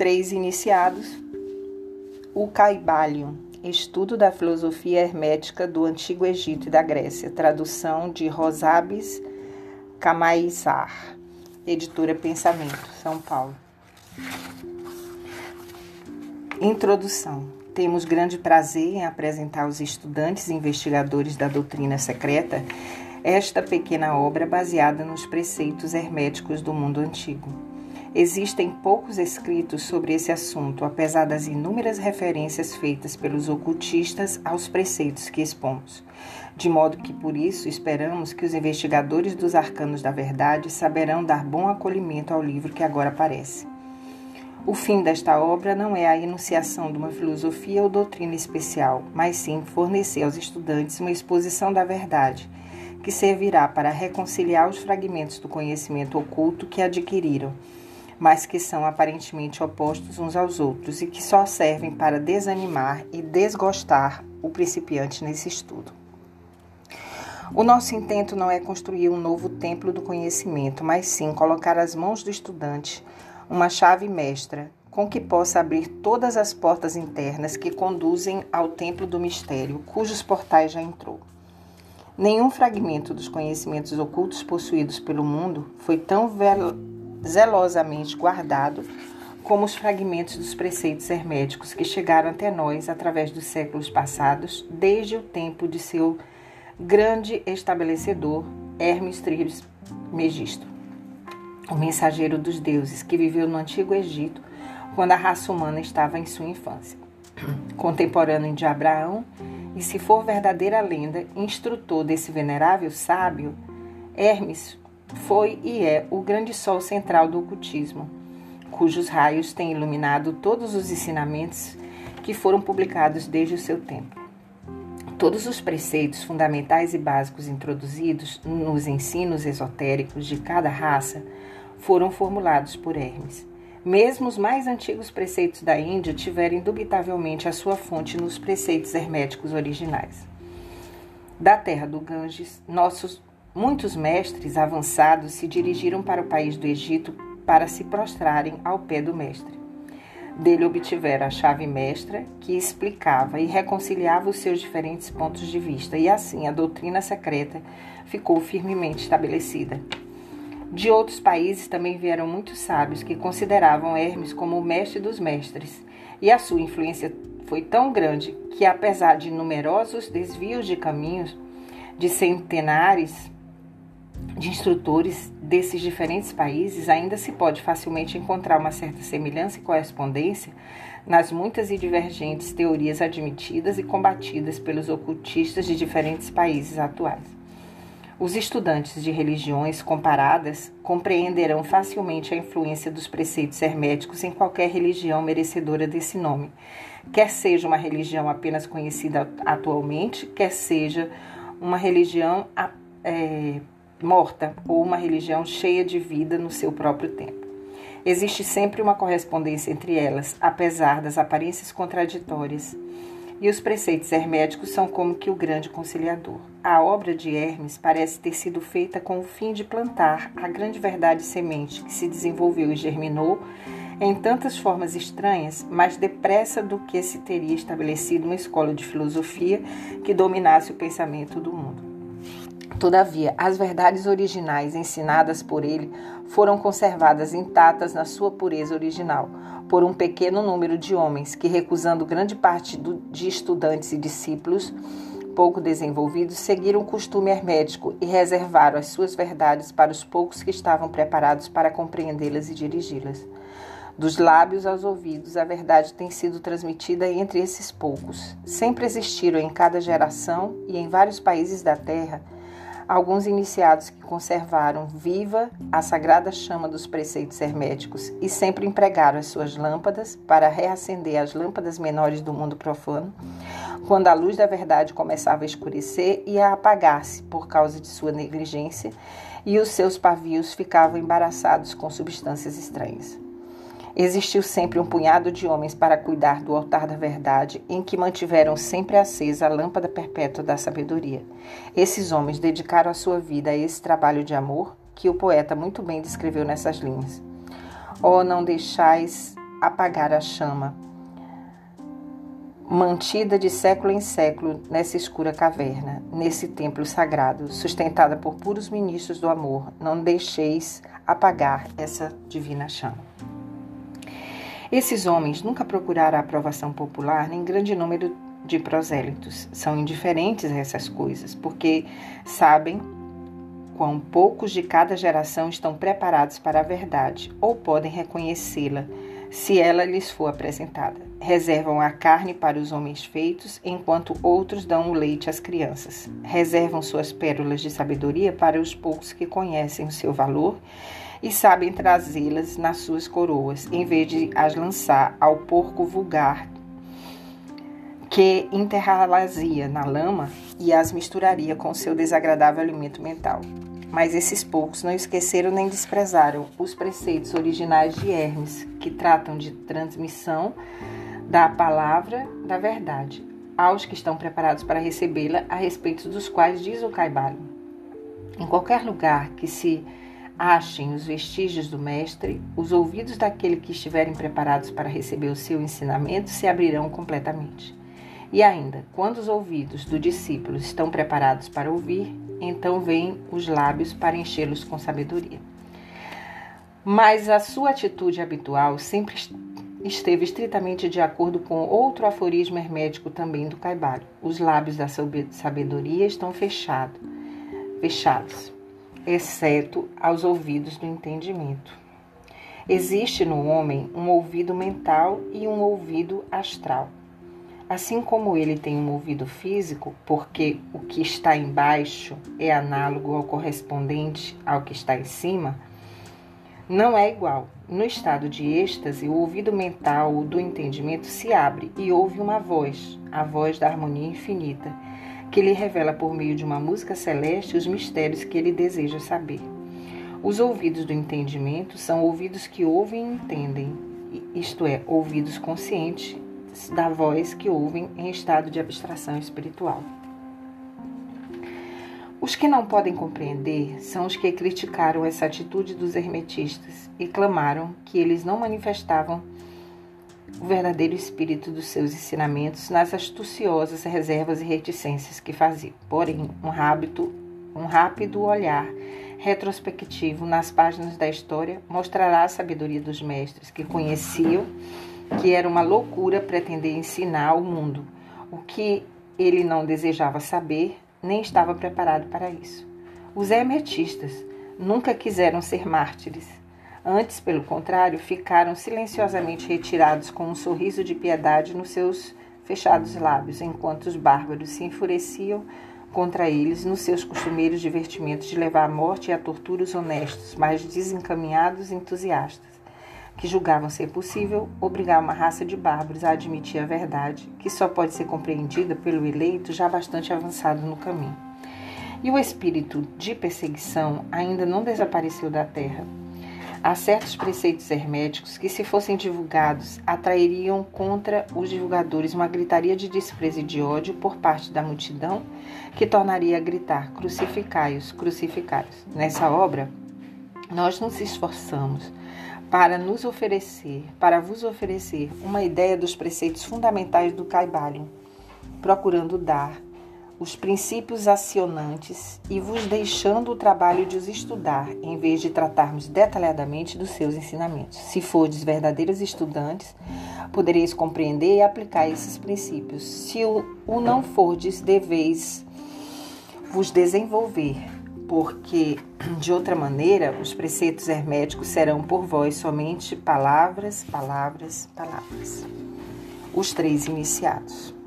três iniciados, o Caibalion, estudo da filosofia hermética do Antigo Egito e da Grécia, tradução de Rosabes Camaissar, editora Pensamento, São Paulo. Introdução. Temos grande prazer em apresentar aos estudantes e investigadores da doutrina secreta esta pequena obra baseada nos preceitos herméticos do mundo antigo. Existem poucos escritos sobre esse assunto, apesar das inúmeras referências feitas pelos ocultistas aos preceitos que expomos. De modo que, por isso, esperamos que os investigadores dos arcanos da verdade saberão dar bom acolhimento ao livro que agora aparece. O fim desta obra não é a enunciação de uma filosofia ou doutrina especial, mas sim fornecer aos estudantes uma exposição da verdade, que servirá para reconciliar os fragmentos do conhecimento oculto que adquiriram mas que são aparentemente opostos uns aos outros e que só servem para desanimar e desgostar o principiante nesse estudo. O nosso intento não é construir um novo templo do conhecimento, mas sim colocar às mãos do estudante uma chave mestra com que possa abrir todas as portas internas que conduzem ao templo do mistério, cujos portais já entrou. Nenhum fragmento dos conhecimentos ocultos possuídos pelo mundo foi tão zelosamente guardado como os fragmentos dos preceitos herméticos que chegaram até nós através dos séculos passados, desde o tempo de seu grande estabelecedor, Hermes Trismegisto, o mensageiro dos deuses que viveu no antigo Egito quando a raça humana estava em sua infância. Contemporâneo de Abraão, e se for verdadeira lenda, instrutor desse venerável sábio, Hermes foi e é o grande sol central do ocultismo, cujos raios têm iluminado todos os ensinamentos que foram publicados desde o seu tempo. Todos os preceitos fundamentais e básicos introduzidos nos ensinos esotéricos de cada raça foram formulados por Hermes. Mesmo os mais antigos preceitos da Índia tiveram indubitavelmente a sua fonte nos preceitos herméticos originais. Da terra do Ganges, nossos Muitos mestres avançados se dirigiram para o país do Egito para se prostrarem ao pé do mestre. Dele obtiveram a chave mestra que explicava e reconciliava os seus diferentes pontos de vista, e assim a doutrina secreta ficou firmemente estabelecida. De outros países também vieram muitos sábios que consideravam Hermes como o mestre dos mestres, e a sua influência foi tão grande que, apesar de numerosos desvios de caminhos, de centenares de instrutores desses diferentes países, ainda se pode facilmente encontrar uma certa semelhança e correspondência nas muitas e divergentes teorias admitidas e combatidas pelos ocultistas de diferentes países atuais. Os estudantes de religiões comparadas compreenderão facilmente a influência dos preceitos herméticos em qualquer religião merecedora desse nome, quer seja uma religião apenas conhecida atualmente, quer seja uma religião é, morta ou uma religião cheia de vida no seu próprio tempo. Existe sempre uma correspondência entre elas, apesar das aparências contraditórias. E os preceitos herméticos são como que o grande conciliador. A obra de Hermes parece ter sido feita com o fim de plantar a grande verdade semente que se desenvolveu e germinou em tantas formas estranhas, mais depressa do que se teria estabelecido uma escola de filosofia que dominasse o pensamento do mundo. Todavia, as verdades originais ensinadas por ele foram conservadas intactas na sua pureza original, por um pequeno número de homens que, recusando grande parte do, de estudantes e discípulos pouco desenvolvidos, seguiram o costume hermético e reservaram as suas verdades para os poucos que estavam preparados para compreendê-las e dirigi-las. Dos lábios aos ouvidos, a verdade tem sido transmitida entre esses poucos. Sempre existiram em cada geração e em vários países da Terra alguns iniciados que conservaram viva a sagrada chama dos preceitos herméticos e sempre empregaram as suas lâmpadas para reacender as lâmpadas menores do mundo profano, quando a luz da verdade começava a escurecer e a apagar-se por causa de sua negligência, e os seus pavios ficavam embaraçados com substâncias estranhas. Existiu sempre um punhado de homens para cuidar do altar da verdade, em que mantiveram sempre acesa a lâmpada perpétua da sabedoria. Esses homens dedicaram a sua vida a esse trabalho de amor, que o poeta muito bem descreveu nessas linhas. Oh, não deixais apagar a chama, mantida de século em século nessa escura caverna, nesse templo sagrado, sustentada por puros ministros do amor. Não deixeis apagar essa divina chama. Esses homens nunca procuraram a aprovação popular nem grande número de prosélitos. São indiferentes a essas coisas, porque sabem quão poucos de cada geração estão preparados para a verdade ou podem reconhecê-la se ela lhes for apresentada. Reservam a carne para os homens feitos, enquanto outros dão o leite às crianças. Reservam suas pérolas de sabedoria para os poucos que conhecem o seu valor e sabem trazê-las nas suas coroas, em vez de as lançar ao porco vulgar que enterrá-las-ia na lama e as misturaria com seu desagradável alimento mental. Mas esses poucos não esqueceram nem desprezaram os preceitos originais de Hermes, que tratam de transmissão da palavra da verdade aos que estão preparados para recebê-la, a respeito dos quais diz o Caibalion. Em qualquer lugar que se achem os vestígios do Mestre, os ouvidos daquele que estiverem preparados para receber o seu ensinamento se abrirão completamente. E ainda, quando os ouvidos do discípulo estão preparados para ouvir, então vêm os lábios para enchê-los com sabedoria. Mas a sua atitude habitual sempre esteve estritamente de acordo com outro aforismo hermético também do Caibalho. Os lábios da sabedoria estão fechados, fechados, exceto aos ouvidos do entendimento. Existe no homem um ouvido mental e um ouvido astral. Assim como ele tem um ouvido físico, porque o que está embaixo é análogo ao correspondente ao que está em cima, não é igual. No estado de êxtase, o ouvido mental do entendimento se abre e ouve uma voz, a voz da harmonia infinita, que lhe revela por meio de uma música celeste os mistérios que ele deseja saber. Os ouvidos do entendimento são ouvidos que ouvem e entendem, isto é, ouvidos conscientes da voz que ouvem em estado de abstração espiritual. Os que não podem compreender são os que criticaram essa atitude dos hermetistas e clamaram que eles não manifestavam o verdadeiro espírito dos seus ensinamentos nas astuciosas reservas e reticências que faziam. Porém, um rápido, um rápido olhar retrospectivo nas páginas da história mostrará a sabedoria dos mestres que conheciam que era uma loucura pretender ensinar ao mundo o que ele não desejava saber nem estava preparado para isso. Os hermetistas nunca quiseram ser mártires. Antes, pelo contrário, ficaram silenciosamente retirados com um sorriso de piedade nos seus fechados lábios, enquanto os bárbaros se enfureciam contra eles nos seus costumeiros divertimentos de levar à morte e à tortura os honestos, mas desencaminhados entusiastas que julgavam ser possível obrigar uma raça de bárbaros a admitir a verdade, que só pode ser compreendida pelo eleito já bastante avançado no caminho. E o espírito de perseguição ainda não desapareceu da terra. Há certos preceitos herméticos que, se fossem divulgados, atrairiam contra os divulgadores uma gritaria de desprezo e de ódio por parte da multidão, que tornaria a gritar: crucificai-os, crucificai-os. Nessa obra, nós nos esforçamos para nos oferecer, para vos oferecer uma ideia dos preceitos fundamentais do Caibalion, procurando dar os princípios acionantes e vos deixando o trabalho de os estudar, em vez de tratarmos detalhadamente dos seus ensinamentos. Se fordes verdadeiros estudantes, podereis compreender e aplicar esses princípios. Se o, não fordes, deveis vos desenvolver porque de outra maneira os preceitos herméticos serão por vós somente palavras, palavras, palavras. Os três iniciados.